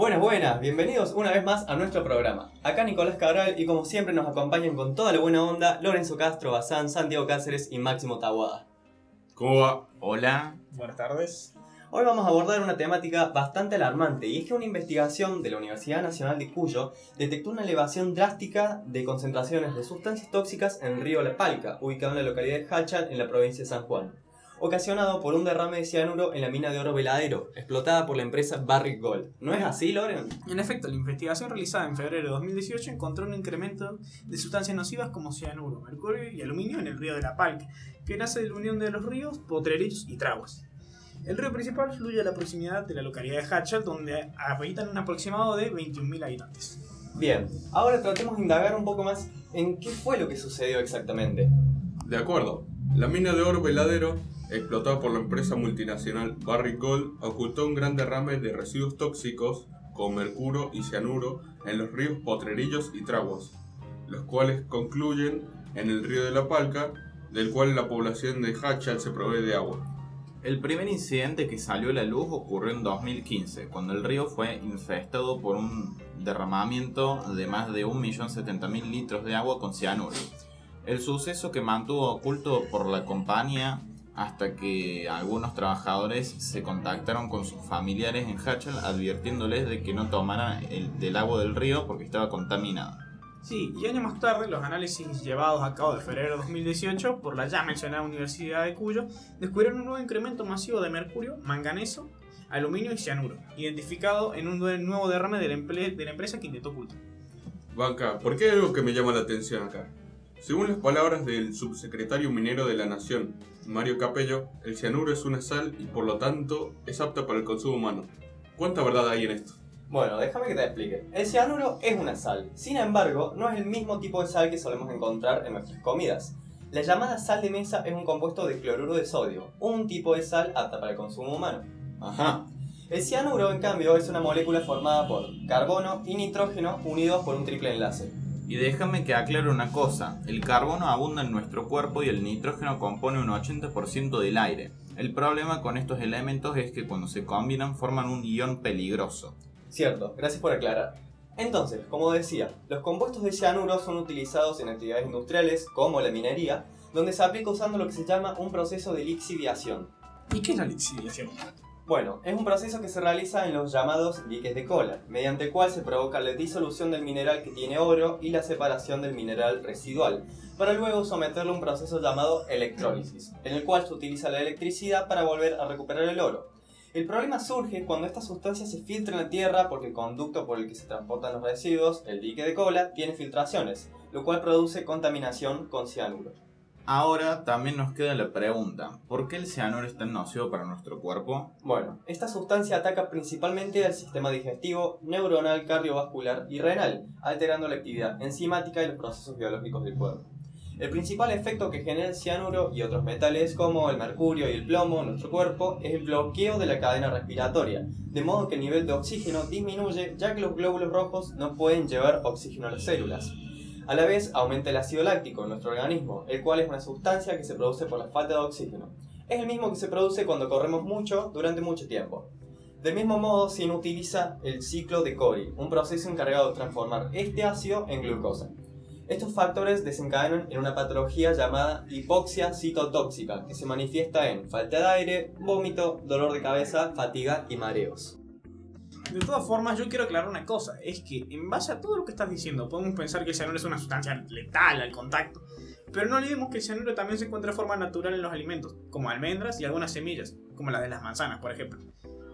Buenas, buenas, bienvenidos una vez más a nuestro programa. Acá Nicolás Cabral y como siempre nos acompañan con toda la buena onda Lorenzo Castro, Bazán, Santiago Cáceres y Máximo Tahuada. ¿Cómo va? Hola. Buenas tardes. Hoy vamos a abordar una temática bastante alarmante y es que una investigación de la Universidad Nacional de Cuyo detectó una elevación drástica de concentraciones de sustancias tóxicas en el río La Palca, ubicado en la localidad de Hachal en la provincia de San Juan, ocasionado por un derrame de cianuro en la mina de oro veladero, explotada por la empresa Barrick Gold. ¿No es así, Loren? En efecto, la investigación realizada en febrero de 2018 encontró un incremento de sustancias nocivas como cianuro, mercurio y aluminio en el río de La Palca, que nace de la unión de los ríos Potrerillos y Traguas. El río principal fluye a la proximidad de la localidad de Hachal, donde habitan un aproximado de 21.000 habitantes. Bien, ahora tratemos de indagar un poco más en qué fue lo que sucedió exactamente. De acuerdo. La mina de oro veladero, explotada por la empresa multinacional Barrick Gold, ocultó un gran derrame de residuos tóxicos como mercurio y cianuro en los ríos Potrerillos y Traguas, los cuales concluyen en el río de la Palca, del cual la población de Hachal se provee de agua. El primer incidente que salió a la luz ocurrió en 2015, cuando el río fue infestado por un derramamiento de más de 1.070.000 litros de agua con cianuro. El suceso que mantuvo oculto por la compañía hasta que algunos trabajadores se contactaron con sus familiares en Hachal advirtiéndoles de que no tomaran el, del agua del río porque estaba contaminado. Sí, y años más tarde, los análisis llevados a cabo de febrero de 2018 por la ya mencionada Universidad de Cuyo descubrieron un nuevo incremento masivo de mercurio, manganeso, aluminio y cianuro, identificado en un nuevo derrame de la, de la empresa que intentó ocultar. Banca, ¿por qué hay algo que me llama la atención acá? Según las palabras del subsecretario minero de la Nación, Mario Capello, el cianuro es una sal y por lo tanto es apta para el consumo humano. ¿Cuánta verdad hay en esto? Bueno, déjame que te explique. El cianuro es una sal, sin embargo, no es el mismo tipo de sal que solemos encontrar en nuestras comidas. La llamada sal de mesa es un compuesto de cloruro de sodio, un tipo de sal apta para el consumo humano. Ajá. El cianuro, en cambio, es una molécula formada por carbono y nitrógeno unidos por un triple enlace. Y déjame que aclare una cosa, el carbono abunda en nuestro cuerpo y el nitrógeno compone un 80% del aire. El problema con estos elementos es que cuando se combinan forman un ion peligroso. Cierto, gracias por aclarar. Entonces, como decía, los compuestos de cianuro son utilizados en actividades industriales como la minería, donde se aplica usando lo que se llama un proceso de lixiviación. ¿Y qué es la lixiviación? Bueno, es un proceso que se realiza en los llamados diques de cola, mediante el cual se provoca la disolución del mineral que tiene oro y la separación del mineral residual, para luego someterlo a un proceso llamado electrólisis, en el cual se utiliza la electricidad para volver a recuperar el oro. El problema surge cuando esta sustancia se filtra en la tierra porque el conducto por el que se transportan los residuos, el dique de cola, tiene filtraciones, lo cual produce contaminación con cianuro. Ahora también nos queda la pregunta, ¿por qué el cianuro es tan nocivo para nuestro cuerpo? Bueno, esta sustancia ataca principalmente al sistema digestivo, neuronal, cardiovascular y renal, alterando la actividad enzimática y los procesos biológicos del cuerpo. El principal efecto que genera el cianuro y otros metales como el mercurio y el plomo en nuestro cuerpo es el bloqueo de la cadena respiratoria, de modo que el nivel de oxígeno disminuye ya que los glóbulos rojos no pueden llevar oxígeno a las células. A la vez aumenta el ácido láctico en nuestro organismo, el cual es una sustancia que se produce por la falta de oxígeno. Es el mismo que se produce cuando corremos mucho durante mucho tiempo. Del mismo modo se inutiliza el ciclo de Cori, un proceso encargado de transformar este ácido en glucosa. Estos factores desencadenan en una patología llamada hipoxia citotóxica, que se manifiesta en falta de aire, vómito, dolor de cabeza, fatiga y mareos. De todas formas, yo quiero aclarar una cosa, es que en base a todo lo que estás diciendo, podemos pensar que el cianuro es una sustancia letal al contacto, pero no olvidemos que el cianuro también se encuentra de forma natural en los alimentos, como almendras y algunas semillas, como las de las manzanas, por ejemplo,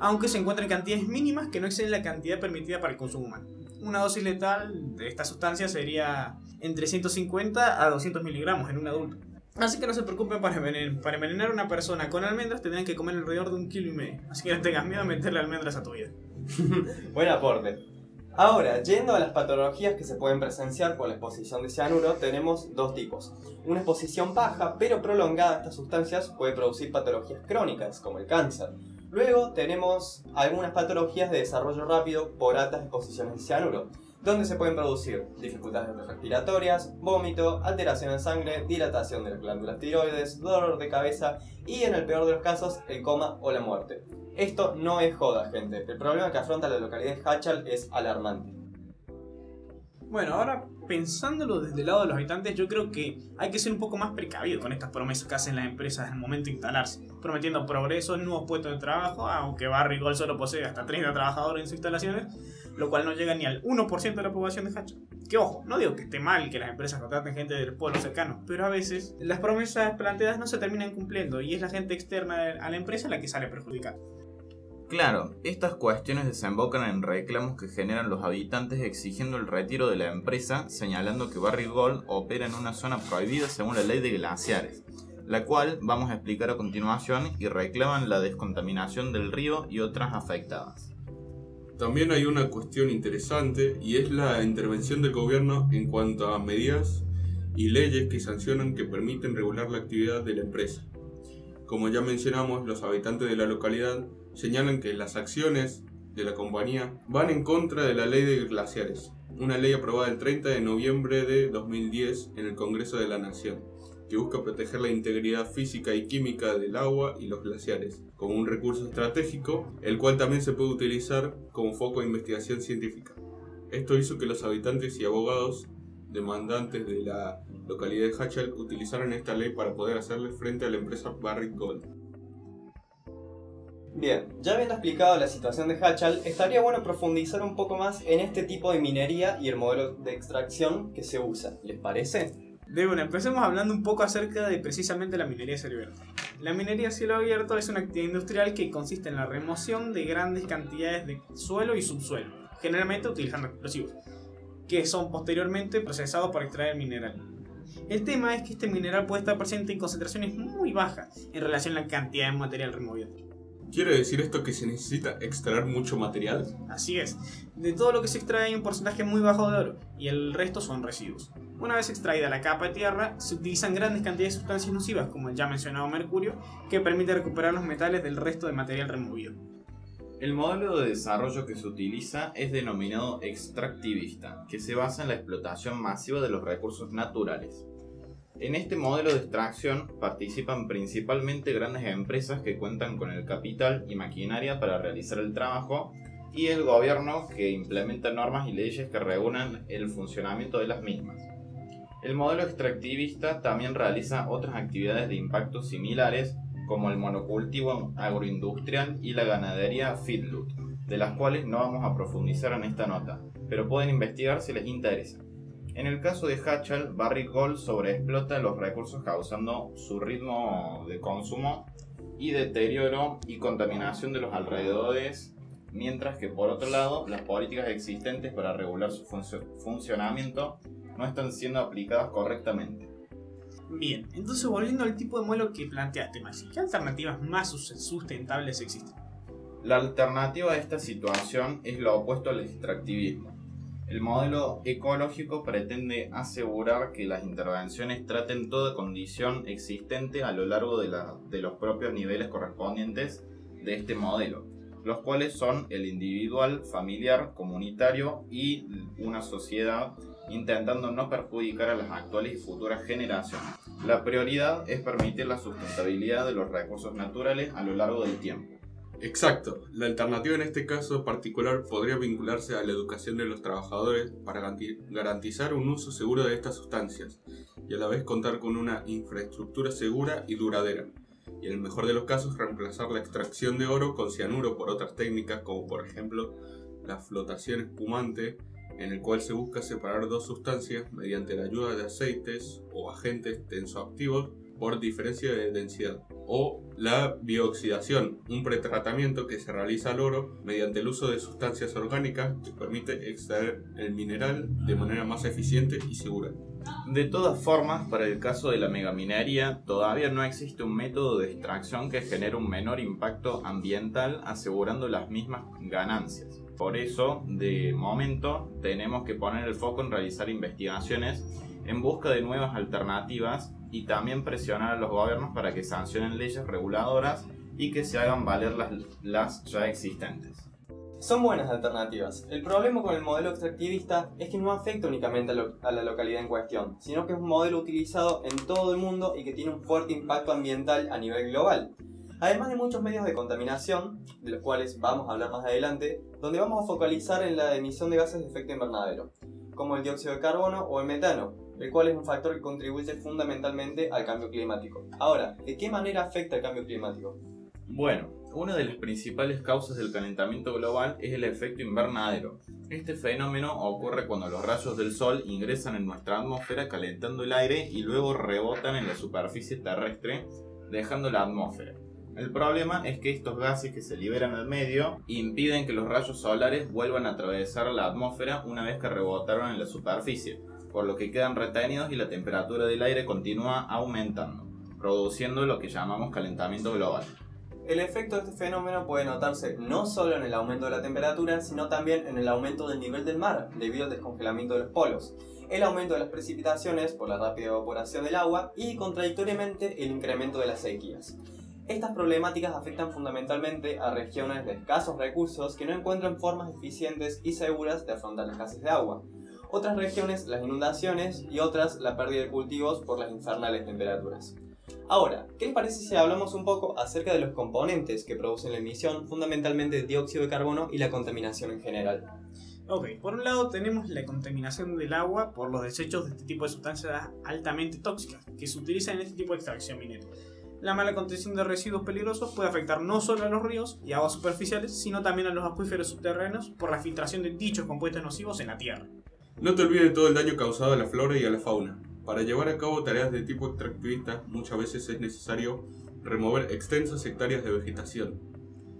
aunque se encuentra en cantidades mínimas que no exceden la cantidad permitida para el consumo humano. Una dosis letal de esta sustancia sería entre 150 a 200 miligramos en un adulto. Así que no se preocupen para envenenar, para envenenar a una persona con almendras tendrían que comer alrededor de un kilo y medio. Así que no tengas miedo a meterle almendras a tu vida. Buen aporte. Ahora, yendo a las patologías que se pueden presenciar por la exposición de cianuro, tenemos dos tipos. Una exposición baja, pero prolongada a estas sustancias puede producir patologías crónicas, como el cáncer. Luego tenemos algunas patologías de desarrollo rápido por altas exposiciones de cianuro. Donde se pueden producir dificultades respiratorias, vómito, alteración en sangre, dilatación de las glándulas tiroides, dolor de cabeza y en el peor de los casos el coma o la muerte. Esto no es joda, gente. El problema que afronta la localidad de Hachal es alarmante. Bueno, ahora pensándolo desde el lado de los habitantes, yo creo que hay que ser un poco más precavido con estas promesas que hacen las empresas al momento de instalarse, prometiendo progresos, nuevos puestos de trabajo, aunque Barry Gold solo posee hasta 30 trabajadores en sus instalaciones, lo cual no llega ni al 1% de la población de Hacha. Que ojo, no digo que esté mal que las empresas contraten gente del pueblo cercano, pero a veces las promesas planteadas no se terminan cumpliendo y es la gente externa a la empresa la que sale perjudicada. Claro, estas cuestiones desembocan en reclamos que generan los habitantes exigiendo el retiro de la empresa, señalando que Barry Gold opera en una zona prohibida según la ley de glaciares, la cual vamos a explicar a continuación y reclaman la descontaminación del río y otras afectadas. También hay una cuestión interesante y es la intervención del gobierno en cuanto a medidas y leyes que sancionan que permiten regular la actividad de la empresa. Como ya mencionamos, los habitantes de la localidad señalan que las acciones de la compañía van en contra de la ley de glaciares, una ley aprobada el 30 de noviembre de 2010 en el Congreso de la Nación, que busca proteger la integridad física y química del agua y los glaciares, como un recurso estratégico, el cual también se puede utilizar como foco de investigación científica. Esto hizo que los habitantes y abogados demandantes de la localidad de Hachal utilizaran esta ley para poder hacerle frente a la empresa Barrick Gold. Bien, ya habiendo explicado la situación de Hachal, estaría bueno profundizar un poco más en este tipo de minería y el modelo de extracción que se usa. ¿Les parece? De bueno, empecemos hablando un poco acerca de precisamente la minería a cielo abierto. La minería a cielo abierto es una actividad industrial que consiste en la remoción de grandes cantidades de suelo y subsuelo, generalmente utilizando explosivos, que son posteriormente procesados para extraer mineral. El tema es que este mineral puede estar presente en concentraciones muy bajas en relación a la cantidad de material removido. ¿Quiere decir esto que se necesita extraer mucho material? Así es. De todo lo que se extrae hay un porcentaje muy bajo de oro y el resto son residuos. Una vez extraída la capa de tierra, se utilizan grandes cantidades de sustancias nocivas, como el ya mencionado mercurio, que permite recuperar los metales del resto de material removido. El modelo de desarrollo que se utiliza es denominado extractivista, que se basa en la explotación masiva de los recursos naturales. En este modelo de extracción participan principalmente grandes empresas que cuentan con el capital y maquinaria para realizar el trabajo y el gobierno que implementa normas y leyes que regulan el funcionamiento de las mismas. El modelo extractivista también realiza otras actividades de impacto similares como el monocultivo agroindustrial y la ganadería feedlot, de las cuales no vamos a profundizar en esta nota, pero pueden investigar si les interesa. En el caso de Hachal, Barrick Gold sobreexplota los recursos causando su ritmo de consumo y deterioro y contaminación de los alrededores, mientras que por otro lado las políticas existentes para regular su funcionamiento no están siendo aplicadas correctamente. Bien, entonces volviendo al tipo de modelo que planteaste, Maxi, ¿qué alternativas más sustentables existen? La alternativa a esta situación es lo opuesto al extractivismo el modelo ecológico pretende asegurar que las intervenciones traten toda condición existente a lo largo de, los propios niveles correspondientes de este modelo, los cuales son el individual, familiar, comunitario y una sociedad intentando no perjudicar a las actuales y futuras generaciones. La prioridad es permitir la sustentabilidad de los recursos naturales a lo largo del tiempo. Exacto. La alternativa en este caso particular podría vincularse a la educación de los trabajadores para garantizar un uso seguro de estas sustancias y a la vez contar con una infraestructura segura y duradera. Y en el mejor de los casos reemplazar la extracción de oro con cianuro por otras técnicas como por ejemplo la flotación espumante en el cual se busca separar dos sustancias mediante la ayuda de aceites o agentes tensoactivos por diferencia de densidad o la biooxidación, un pretratamiento que se realiza al oro mediante el uso de sustancias orgánicas que permite extraer el mineral de manera más eficiente y segura. De todas formas, para el caso de la megaminería, todavía no existe un método de extracción que genere un menor impacto ambiental asegurando las mismas ganancias. Por eso, de momento, tenemos que poner el foco en realizar investigaciones en busca de nuevas alternativas y también presionar a los gobiernos para que sancionen leyes reguladoras y que se hagan valer las, las ya existentes. Son buenas alternativas. El problema con el modelo extractivista es que no afecta únicamente a, lo- a la localidad en cuestión, sino que es un modelo utilizado en todo el mundo y que tiene un fuerte impacto ambiental a nivel global. Además de muchos medios de contaminación, de los cuales vamos a hablar más adelante, donde vamos a focalizar en la emisión de gases de efecto invernadero, como el dióxido de carbono o el metano, el cual es un factor que contribuye fundamentalmente al cambio climático. Ahora, ¿de qué manera afecta el cambio climático? Bueno, una de las principales causas del calentamiento global es el efecto invernadero. Este fenómeno ocurre cuando los rayos del sol ingresan en nuestra atmósfera calentando el aire y luego rebotan en la superficie terrestre dejando la atmósfera. El problema es que estos gases que se liberan al medio impiden que los rayos solares vuelvan a atravesar la atmósfera una vez que rebotaron en la superficie, por lo que quedan retenidos y la temperatura del aire continúa aumentando, produciendo lo que llamamos calentamiento global. El efecto de este fenómeno puede notarse no solo en el aumento de la temperatura, sino también en el aumento del nivel del mar, debido al descongelamiento de los polos, el aumento de las precipitaciones por la rápida evaporación del agua y, contradictoriamente, el incremento de las sequías. Estas problemáticas afectan fundamentalmente a regiones de escasos recursos que no encuentran formas eficientes y seguras de afrontar las escasez de agua. Otras regiones las inundaciones y otras la pérdida de cultivos por las infernales temperaturas. Ahora, ¿qué les parece si hablamos un poco acerca de los componentes que producen la emisión, fundamentalmente de dióxido de carbono y la contaminación en general? Ok, por un lado tenemos la contaminación del agua por los desechos de este tipo de sustancias altamente tóxicas que se utilizan en este tipo de extracción minera. La mala contención de residuos peligrosos puede afectar no solo a los ríos y aguas superficiales, sino también a los acuíferos subterráneos por la filtración de dichos compuestos nocivos en la tierra. No te olvides de todo el daño causado a la flora y a la fauna. Para llevar a cabo tareas de tipo extractivista, muchas veces es necesario remover extensas hectáreas de vegetación.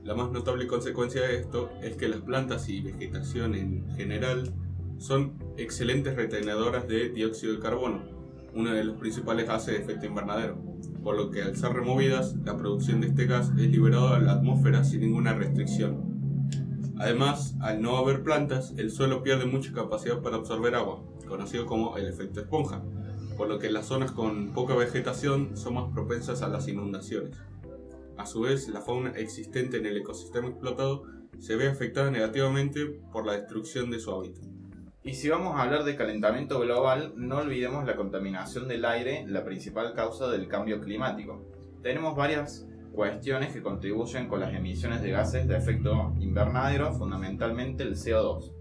La más notable consecuencia de esto es que las plantas y vegetación en general son excelentes retenedoras de dióxido de carbono, uno de los principales gases de efecto invernadero, por lo que al ser removidas, la producción de este gas es liberado a la atmósfera sin ninguna restricción. Además, al no haber plantas, el suelo pierde mucha capacidad para absorber agua, conocido como el efecto esponja, por lo que las zonas con poca vegetación son más propensas a las inundaciones. A su vez, la fauna existente en el ecosistema explotado se ve afectada negativamente por la destrucción de su hábitat. Y si vamos a hablar de calentamiento global, no olvidemos la contaminación del aire, la principal causa del cambio climático. Tenemos varias cuestiones que contribuyen con las emisiones de gases de efecto invernadero, fundamentalmente el CO2.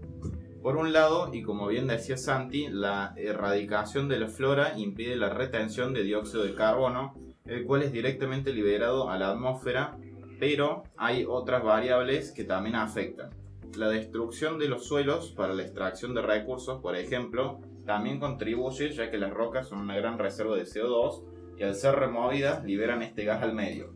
Por un lado, y como bien decía Santi, la erradicación de la flora impide la retención de dióxido de carbono, el cual es directamente liberado a la atmósfera, pero hay otras variables que también afectan. La destrucción de los suelos para la extracción de recursos, por ejemplo, también contribuye ya que las rocas son una gran reserva de CO2 y al ser removidas liberan este gas al medio.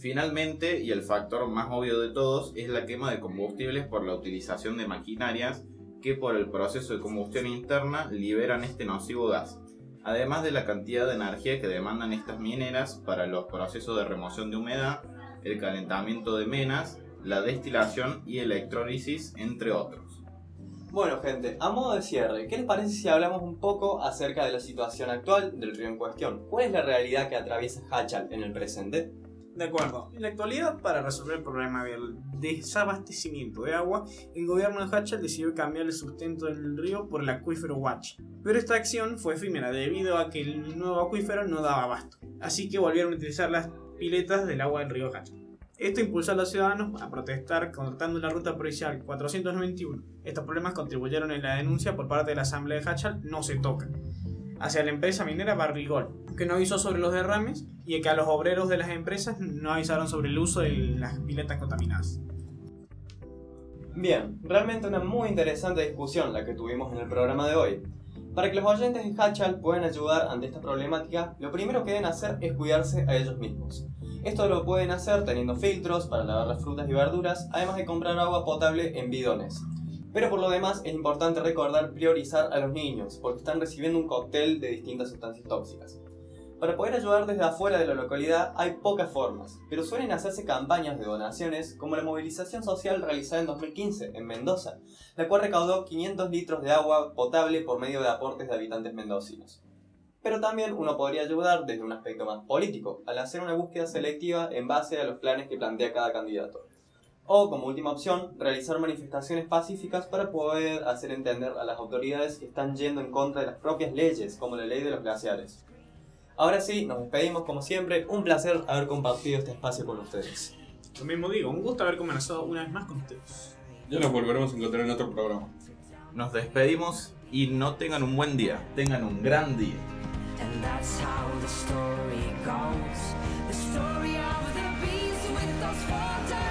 Finalmente, y el factor más obvio de todos, es la quema de combustibles por la utilización de maquinarias que por el proceso de combustión interna liberan este nocivo gas, además de la cantidad de energía que demandan estas mineras para los procesos de remoción de humedad, el calentamiento de menas, la destilación y electrólisis, entre otros. Bueno, gente, a modo de cierre, ¿qué les parece si hablamos un poco acerca de la situación actual del río en cuestión? ¿Cuál es la realidad que atraviesa Hachal en el presente? De acuerdo, en la actualidad, para resolver el problema del desabastecimiento de agua, el gobierno de Hachal decidió cambiar el sustento del río por el acuífero Huachi. Pero esta acción fue efímera debido a que el nuevo acuífero no daba abasto, así que volvieron a utilizar las piletas del agua del río Hachal. Esto impulsó a los ciudadanos a protestar cortando la ruta provincial 491. Estos problemas contribuyeron en la denuncia por parte de la Asamblea de Hachal No se toca hacia la empresa minera Barrigol, que no avisó sobre los derrames y que a los obreros de las empresas no avisaron sobre el uso de las piletas contaminadas. Bien, realmente una muy interesante discusión la que tuvimos en el programa de hoy. Para que los oyentes de Hachal puedan ayudar ante esta problemática, lo primero que deben hacer es cuidarse a ellos mismos. Esto lo pueden hacer teniendo filtros para lavar las frutas y verduras, además de comprar agua potable en bidones. Pero por lo demás es importante recordar priorizar a los niños, porque están recibiendo un cóctel de distintas sustancias tóxicas. Para poder ayudar desde afuera de la localidad hay pocas formas, pero suelen hacerse campañas de donaciones como la movilización social realizada en 2015 en Mendoza, la cual recaudó 500 litros de agua potable por medio de aportes de habitantes mendocinos. Pero también uno podría ayudar desde un aspecto más político, al hacer una búsqueda selectiva en base a los planes que plantea cada candidato. O, como última opción, realizar manifestaciones pacíficas para poder hacer entender a las autoridades que están yendo en contra de las propias leyes, como la ley de los glaciares. Ahora sí, nos despedimos como siempre. Un placer haber compartido este espacio con ustedes. Lo mismo digo, un gusto haber conversado una vez más con ustedes. Ya nos volveremos a encontrar en otro programa. Nos despedimos y no tengan un buen día, tengan un gran día. And that's how the story goes. The story of the beast with those four